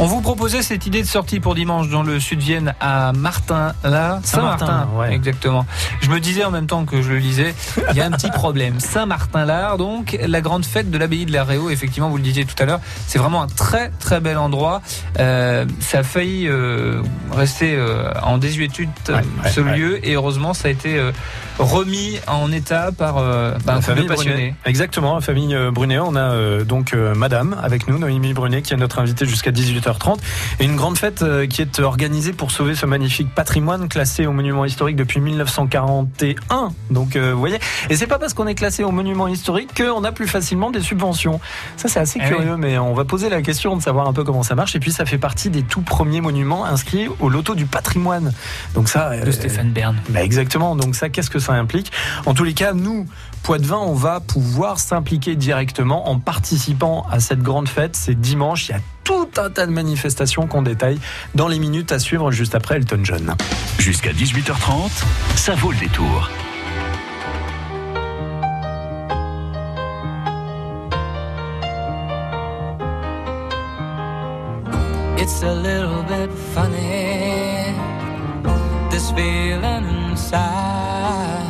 On vous proposait cette idée de sortie pour dimanche dans le sud Vienne à Martin, là, Saint-Martin, ouais. exactement. Je me disais en même temps que je le lisais, il y a un petit problème. Saint-Martin-Lard, donc la grande fête de l'abbaye de la Réau, effectivement, vous le disiez tout à l'heure, c'est vraiment un très très bel endroit. Euh, ça a failli euh, rester euh, en désuétude Ouais, ouais, ce lieu et heureusement ça a été remis en état par bah, un La famille couple Brunet. passionné. Exactement, la famille Brunet. On a donc Madame avec nous, Noémie Brunet, qui est notre invitée jusqu'à 18h30. Et une grande fête euh, qui est organisée pour sauver ce magnifique patrimoine classé au monument historique depuis 1941. Donc, euh, vous voyez, et c'est pas parce qu'on est classé au monument historique qu'on a plus facilement des subventions. Ça, c'est assez Eh curieux, mais on va poser la question de savoir un peu comment ça marche. Et puis, ça fait partie des tout premiers monuments inscrits au loto du patrimoine. Donc ça, De euh, Stéphane Bern. bah exactement. Donc ça, qu'est-ce que ça implique? En tous les cas, nous, Poitvin, on va pouvoir s'impliquer directement en participant à cette grande fête. C'est dimanche. Il y a tout un tas de manifestations qu'on détaille dans les minutes à suivre juste après Elton John. Jusqu'à 18h30, ça vaut le détour. It's a little bit funny, this feeling inside.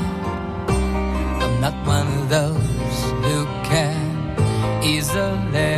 I'm not one of those who can easily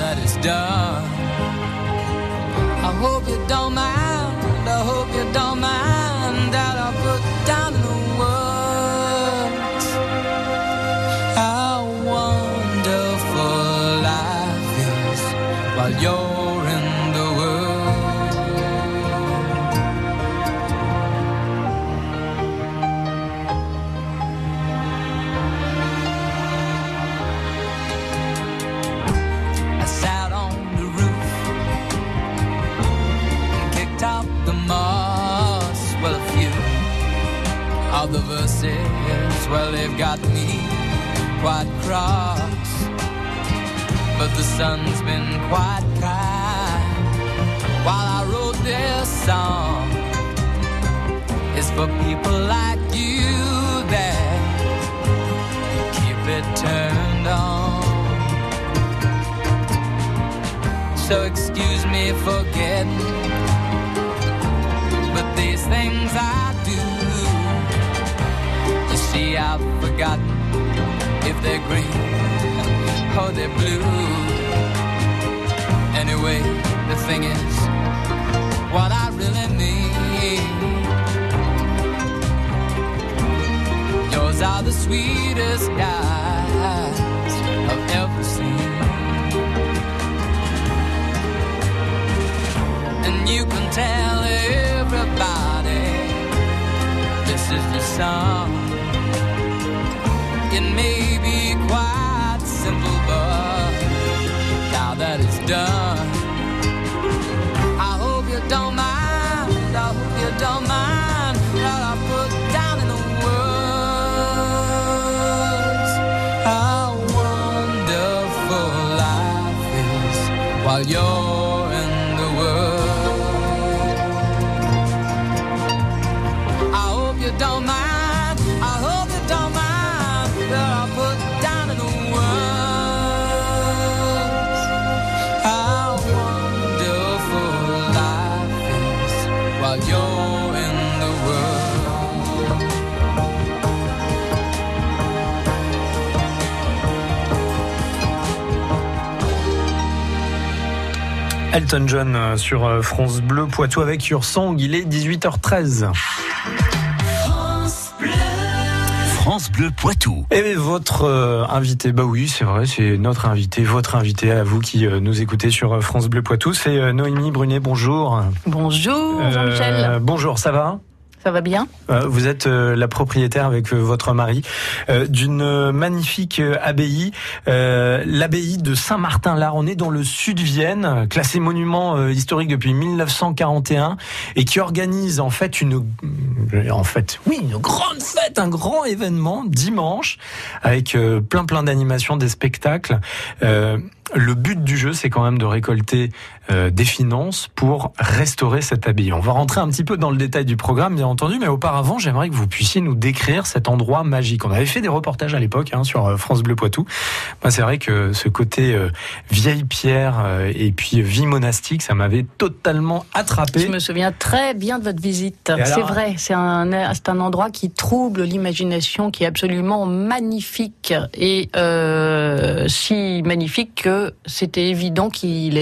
that it's done, I hope you don't mind. I hope you don't mind that I put So excuse me for getting, but these things I do. You see, I've forgotten if they're green or they're blue. Anyway, the thing is, what I really need. Yours are the sweetest eyes tell everybody this is the song. It may be quite simple, but now that it's done, I hope you don't mind. I hope you don't mind Elton John euh, sur euh, France Bleu Poitou avec Your Song. Il est 18h13. France Bleu Poitou. Et votre euh, invité, bah oui, c'est vrai, c'est notre invité, votre invité à vous qui euh, nous écoutez sur France Bleu Poitou, c'est euh, Noémie Brunet. Bonjour. Bonjour Euh, Jean-Michel, bonjour, ça va? Ça va bien Euh, Vous êtes euh, la propriétaire avec euh, votre mari d'une magnifique abbaye, l'abbaye de Saint-Martin-Lard. Dans le sud de Vienne, classé monument historique depuis 1941 et qui organise en fait une, en fait, oui, une grande fête, un grand événement dimanche avec plein plein d'animations, des spectacles. Le but du jeu, c'est quand même de récolter euh, des finances pour restaurer cette abbaye. On va rentrer un petit peu dans le détail du programme, bien entendu, mais auparavant, j'aimerais que vous puissiez nous décrire cet endroit magique. On avait fait des reportages à l'époque hein, sur euh, France Bleu Poitou. C'est vrai que ce côté euh, vieille pierre euh, et puis vie monastique, ça m'avait totalement attrapé. Je me souviens très bien de votre visite. Alors C'est vrai, c'est un, c'est un endroit qui trouble l'imagination, qui est absolument magnifique et si magnifique que c'était évident qu'il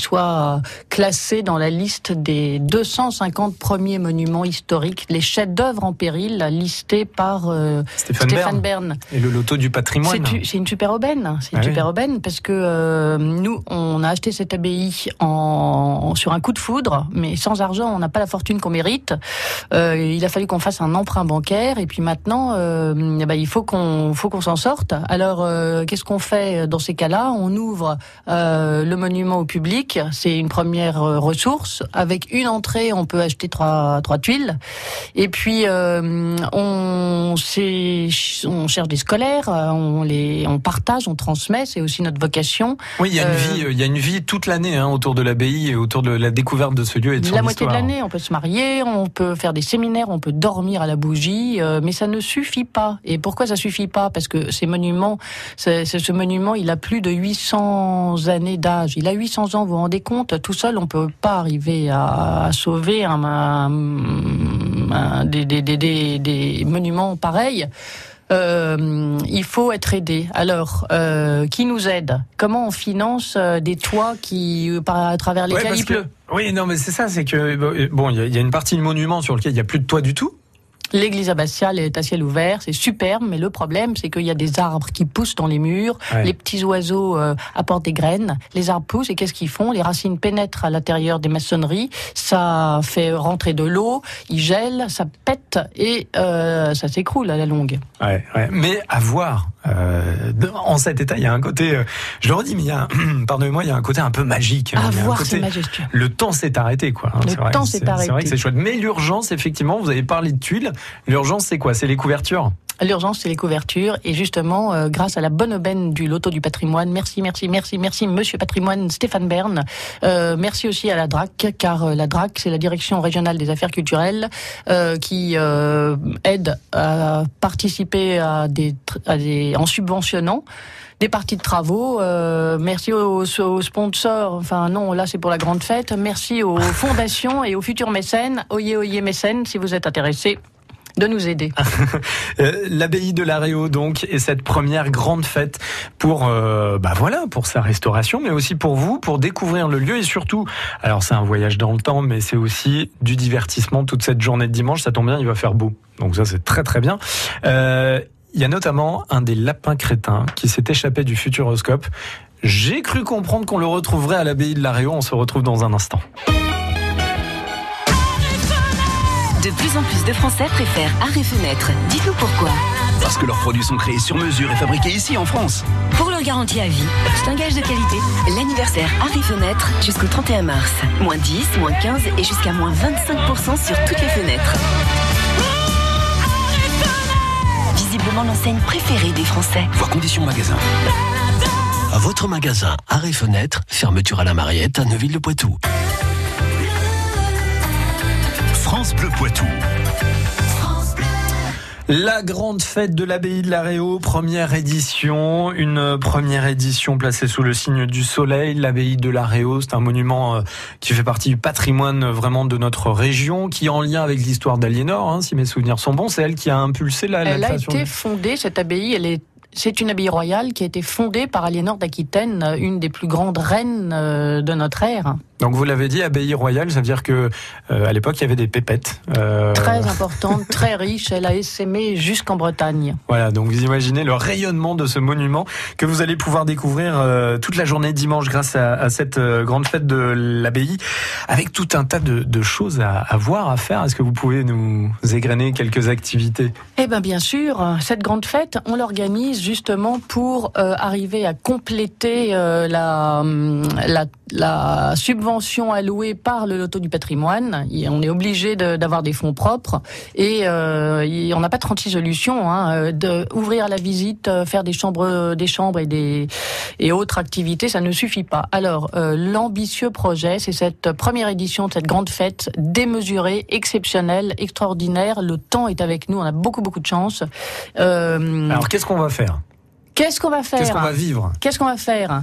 soit classé dans la liste des 250 premiers monuments historiques, les chefs-d'œuvre en péril listés par euh, Stéphane, Stéphane Bern Bern. et le loto du patrimoine. C'est, c'est une super aubaine. C'est une Ah oui. super aubaine parce que euh, nous, on a acheté cette abbaye en, sur un coup de foudre, mais sans argent, on n'a pas la fortune qu'on mérite. Euh, il a fallu qu'on fasse un emprunt bancaire et puis maintenant, eh ben, il faut qu'on, faut qu'on s'en sorte. Alors, qu'est-ce qu'on fait dans ces cas-là? On ouvre euh, le monument au public. C'est une première euh, ressource. Avec une entrée, on peut acheter trois, trois tuiles. Et puis, euh, on, on cherche des scolaires, on les, on partage, on transmet. C'est aussi notre vocation. Oui, il y a une vie, il y a une vie toute l'année hein, autour de l'abbaye et autour de la découverte de ce lieu et de son La moitié de l'année, on peut se marier, on peut faire des séminaires, on peut dormir à la bougie, mais ça ne suffit pas. Et pourquoi ça suffit pas? Parce que ces monuments, ce monument, il a plus de 800 années d'âge. Il a 800 ans, vous vous rendez compte? Tout seul, on peut pas arriver à, à sauver un, un- un- des, des, des, des, des monuments pareils. Euh, il faut être aidé. Alors, euh, qui nous aide? Comment on finance euh, des toits qui, par, à travers Ouais, lesquels parce il que- pleut? Oui, non, mais c'est ça, c'est que bon, il y, a- il y a une partie de monument sur lequel il n'y a plus de toit du tout. L'église abbatiale est à ciel ouvert, c'est superbe, mais le problème, c'est qu'il y a des arbres qui poussent dans les murs, Ouais. les petits oiseaux euh, apportent des graines, les arbres poussent, et qu'est-ce qu'ils font? Les racines pénètrent à l'intérieur des maçonneries, ça fait rentrer de l'eau, ils gèlent, ça pète, et euh, ça s'écroule à la longue. Ouais, ouais. Mais à voir. euh, en cet état, il y a un côté. euh, je le redis, mais il y a, un- pardonnez-moi, il y a un côté un peu magique. À Il y a un voir, côté- majestueux. Le temps s'est arrêté, quoi. hein, Le vrai. temps s'est C'est- C'est vrai arrêté. que c'est chouette. Mais l'urgence, effectivement, vous avez parlé de tuiles. L'urgence, c'est quoi? C'est les couvertures? L'urgence, c'est les couvertures. Et justement, euh, grâce à la bonne aubaine du loto du patrimoine, merci, merci, merci, merci, monsieur patrimoine Stéphane Bern. Euh, merci aussi à la DRAC, car euh, la DRAC, c'est la Direction régionale des affaires culturelles, qui aide à participer à des, en subventionnant des parties de travaux. Merci aux, aux sponsors. Enfin non, là c'est pour la grande fête. Merci aux fondations et aux futurs mécènes. Oyez, oyez mécènes, si vous êtes intéressés de nous aider. Euh, L'abbaye de la donc, et cette première grande fête pour, euh, bah voilà, pour sa restauration, mais aussi pour vous, pour découvrir le lieu et surtout, alors c'est un voyage dans le temps, mais c'est aussi du divertissement toute cette journée de dimanche. Ça tombe bien, il va faire beau. Donc ça, c'est très très bien. Euh, il y a notamment un des lapins crétins qui s'est échappé du futuroscope. J'ai cru comprendre qu'on le retrouverait à l'abbaye de la. On se retrouve dans un instant. De plus en plus de Français préfèrent Arrêt Fenêtre. Dites-nous pourquoi. Parce que leurs produits sont créés sur mesure et fabriqués ici en France. Pour leur garantie à vie, c'est un gage de qualité. L'anniversaire Arrêt Fenêtre jusqu'au 31 mars. Moins 10, moins 15 et jusqu'à moins 25% sur toutes les fenêtres. Visiblement l'enseigne préférée des Français. Voir conditions magasin. À votre magasin Arrêt Fenêtre, fermeture à la Mariette à Neuville-le-Poitou. France Bleu Poitou. La grande fête de l'abbaye de la Réau, première édition, une première édition placée sous le signe du soleil. L'abbaye de la Réau, c'est un monument euh, qui fait partie du patrimoine euh, vraiment de notre région, qui est en lien avec l'histoire d'Aliénor, hein, si mes souvenirs sont bons. C'est elle qui a impulsé la, la Elle a été fondée, cette abbaye, elle est c'est une abbaye royale qui a été fondée par Aliénor d'Aquitaine, une des plus grandes reines euh, de notre ère. Donc vous l'avez dit, abbaye royale, ça veut dire que euh, à l'époque il y avait des pépettes. Euh, Très importante, très riche. Elle a essaimé jusqu'en Bretagne. Voilà, donc vous imaginez le rayonnement de ce monument que vous allez pouvoir découvrir euh, toute la journée dimanche grâce à, à cette grande fête de l'abbaye, avec tout un tas de, de choses à, à voir, à faire. Est-ce que vous pouvez nous égrener quelques activités? Eh bien, bien sûr, cette grande fête, on l'organise justement pour arriver à compléter euh, la, hum, la, la subvention allouée par le loto du patrimoine. On est obligé de- d'avoir des fonds propres et euh, on n'a pas 36 solutions. Hein, euh, de ouvrir la visite, euh, faire des chambres, des chambres et des et autres activités, ça ne suffit pas. Alors, euh, l'ambitieux projet, c'est cette première édition de cette grande fête démesurée, exceptionnelle, extraordinaire. Le temps est avec nous, on a beaucoup beaucoup de chance. Euh, Alors qu'est-ce qu'on va faire? Qu'est-ce qu'on va faire? Qu'est-ce qu'on va vivre? Qu'est-ce qu'on va faire?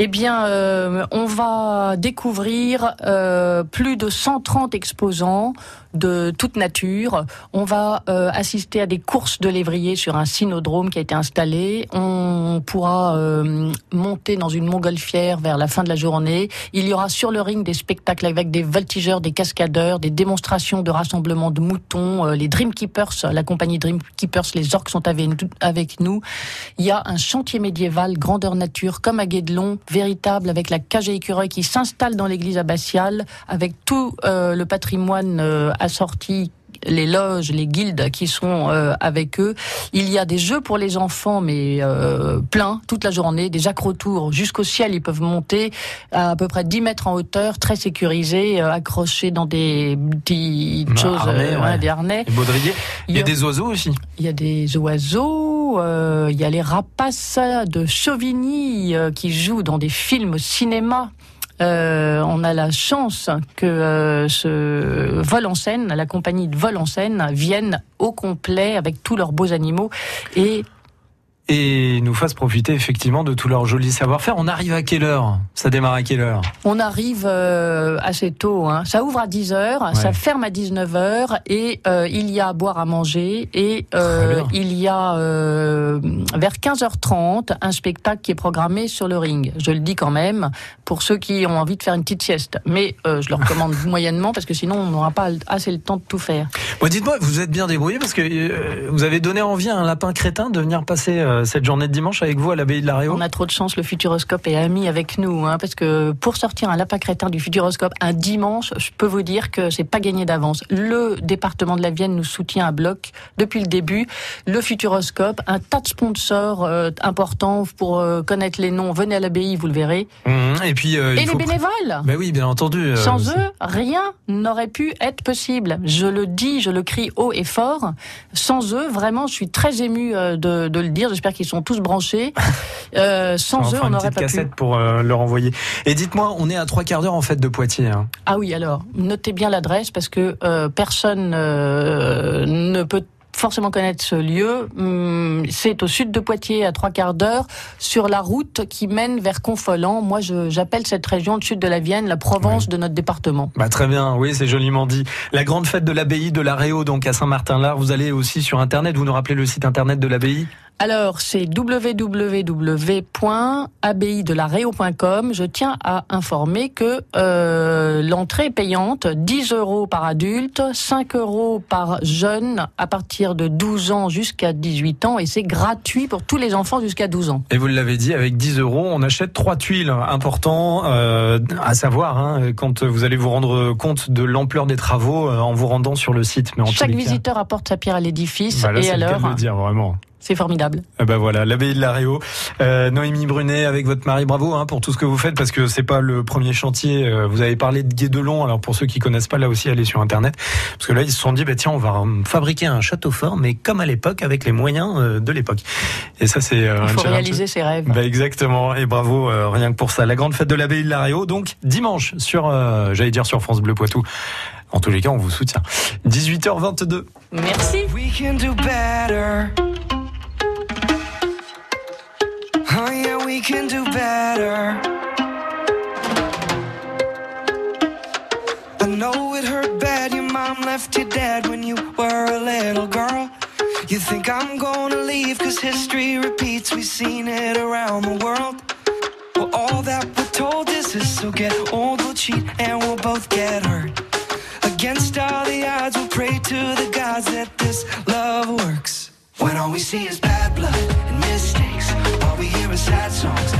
Eh bien, euh, on va découvrir euh, plus de 130 exposants de toute nature. On va euh, assister à des courses de lévriers sur un cynodrome qui a été installé. On pourra euh, monter dans une montgolfière vers la fin de la journée. Il y aura sur le ring des spectacles avec des voltigeurs, des cascadeurs, des démonstrations de rassemblement de moutons. Euh, les Dream Keepers, la compagnie Dream Keepers, les orques sont avec nous. Il y a un chantier médiéval grandeur nature comme à Guédelon, véritable avec la cage à écureuil qui s'installe dans l'église abbatiale avec tout euh, le patrimoine assorti les loges, les guildes qui sont euh, avec eux. Il y a des jeux pour les enfants, mais euh, plein, toute la journée, des accrotours jusqu'au ciel. Ils peuvent monter à à peu près 10 mètres en hauteur, très sécurisés, euh, accrochés dans des petites choses, harnais, euh, ouais. des harnais. Baudriers Il y a Il y a- des oiseaux aussi. Il y a des oiseaux, euh, il y a les rapaces de Chauvigny euh, qui jouent dans des films au cinéma. Euh, on a la chance que euh, ce vol en scène, la compagnie de vol en scène, vienne au complet avec tous leurs beaux animaux et Et nous fasse profiter effectivement de tout leur joli savoir-faire. On arrive à quelle heure? Ça démarre à quelle heure? On arrive euh, assez tôt. Hein. Ça ouvre à 10 heures, Ouais. ça ferme à 19 heures et euh, il y a à boire à manger et euh, il y a vers 15h30 un spectacle qui est programmé sur le ring. Je le dis quand même pour ceux qui ont envie de faire une petite sieste. Mais je le recommande moyennement parce que sinon on n'aura pas assez le temps de tout faire. Bon, dites-moi, vous êtes bien débrouillé parce que vous avez donné envie à un lapin crétin de venir passer euh, cette journée de dimanche avec vous à l'abbaye de la Réau On a trop de chance, le Futuroscope est ami avec nous, hein, parce que pour sortir un lapin crétin du Futuroscope un dimanche, je peux vous dire que c'est pas gagné d'avance. Le département de la Vienne nous soutient à bloc depuis le début. Le Futuroscope, un tas de sponsors euh, importants pour euh, connaître les noms. Venez à l'abbaye, vous le verrez. Mhm. Et puis, il Et les bénévoles? Ben oui, bien entendu. Sans eux, rien n'aurait pu être possible. Je le dis, je le crie haut et fort. Sans eux, vraiment, je suis très ému euh, de, de le dire. J'espère qu'ils sont tous branchés. Euh, sans eux, on n'aurait pas pu. cassette pour euh, leur envoyer. Et dites-moi, on est à trois quarts d'heure en fait de Poitiers. hein. Ah oui, alors, notez bien l'adresse parce que euh, personne ne peut forcément connaître ce lieu. Hum, C'est au sud de Poitiers, à trois quarts d'heure, sur la route qui mène vers Confolens. Moi, j'appelle cette région le sud de la Vienne la Provence de notre département. Bah très bien, oui, c'est joliment dit. La grande fête de l'abbaye de la Réau, donc à Saint-Martin-Lard. Vous allez aussi sur Internet. Vous nous rappelez le site Internet de l'abbaye? Alors, c'est www.abbayedelareo.com. Je tiens à informer que euh, l'entrée est payante, 10 euros par adulte, 5 euros par jeune à partir de 12 ans jusqu'à 18 ans et c'est gratuit pour tous les enfants jusqu'à 12 ans. Et vous l'avez dit, avec 10 euros, on achète trois tuiles. Important euh, à savoir hein, quand vous allez vous rendre compte de l'ampleur des travaux euh, en vous rendant sur le site. Mais en Chaque visiteur apporte sa pierre à l'édifice bah et alors, dire vraiment. C'est formidable. Eh ben voilà, l'abbaye de la Réau. Euh, Noémie Brunet avec votre mari, bravo hein, pour tout ce que vous faites parce que c'est pas le premier chantier. Euh, Vous avez parlé de Guédelon, alors pour ceux qui connaissent pas, là aussi allez sur internet parce que là ils se sont dit bah tiens on va fabriquer un château fort mais comme à l'époque avec les moyens euh, de l'époque. Et ça c'est euh, Il un faut challenge. réaliser ses rêves. Bah exactement et bravo euh, rien que pour ça. La grande fête de l'abbaye de la Réau donc dimanche sur euh, j'allais dire sur France Bleu Poitou. En tous les cas on vous soutient. 18h22. Merci. We can do better. Better. I know it hurt bad. Your mom left you dead when you were a little girl. You think I'm gonna leave cause history repeats, we've seen it around the world. Well, all that we're told is this, so get old, we'll cheat, and we'll both get hurt. Against all the odds, we'll pray to the gods that this love works. When all we see is bad blood and mistakes, all we hear is sad songs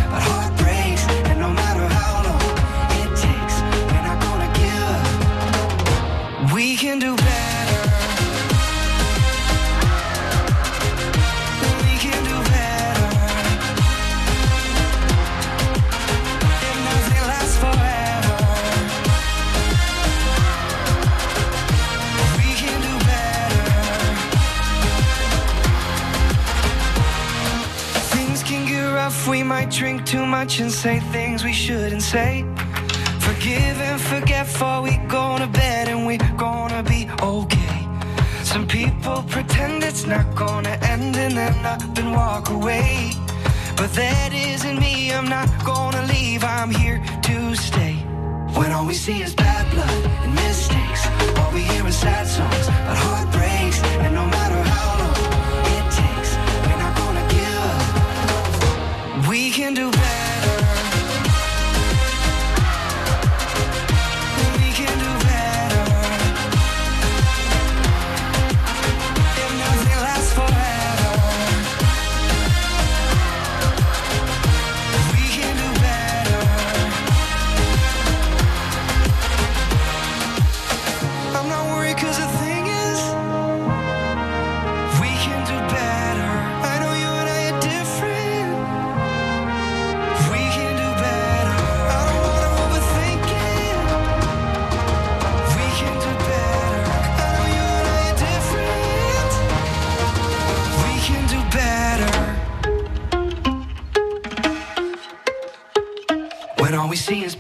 Some people pretend it's not gonna end and then up and walk away. But that isn't me, I'm not gonna leave, I'm here to stay. When all we see is bad blood and mistakes, all we hear is sad songs about heartbreaks, and no matter how long it takes, we're not gonna give up. We can do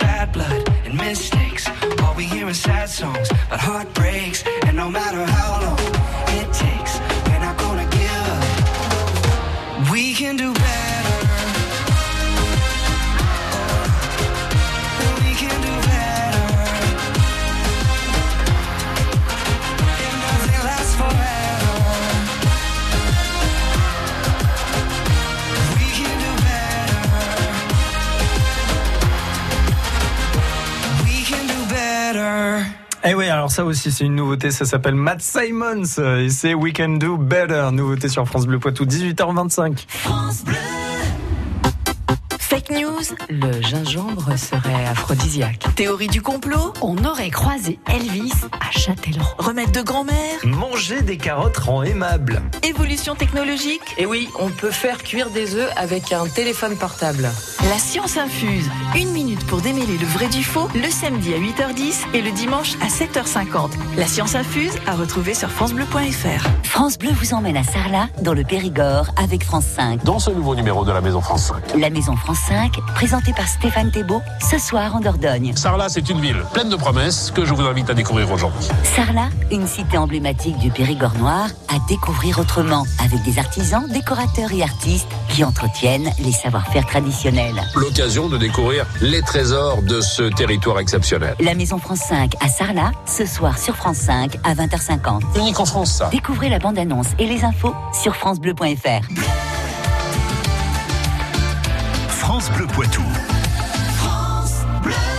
bad blood and mistakes. All we hear is sad songs about heartbreaks. And no matter how long it takes We're not gonna give up. We can do Eh oui, alors ça aussi, c'est une nouveauté. Ça s'appelle Matt Simons euh, et c'est We Can Do Better. Nouveauté sur France Bleu Poitou, 18h25. Fake news, le gingembre serait aphrodisiaque. Théorie du complot On aurait croisé Elvis à Châtellerault. Remède de grand-mère Manger des carottes rend aimable. Évolution technologique Et oui, on peut faire cuire des œufs avec un téléphone portable. La science infuse. Une minute pour démêler le vrai du faux, le samedi à 8h10 et le dimanche à 7h50. La science infuse à retrouver sur FranceBleu.fr. France Bleu vous emmène à Sarlat, dans le Périgord, avec France 5. Dans ce nouveau numéro de la Maison France 5. La Maison France 5, présentée par Stéphane Thébault, ce soir en Dordogne. Sarlat, c'est une ville pleine de promesses que je vous invite à découvrir aujourd'hui. Sarlat, une cité emblématique du Périgord noir, à découvrir autrement, avec des artisans, décorateurs et artistes qui entretiennent les savoir-faire traditionnels. L'occasion de découvrir les trésors de ce territoire exceptionnel. La Maison France 5 à Sarlat, ce soir sur France 5 à 20h50. Unique en France, ça. Découvrez la bande-annonce et les infos sur francebleu.fr. France Bleu Poitou.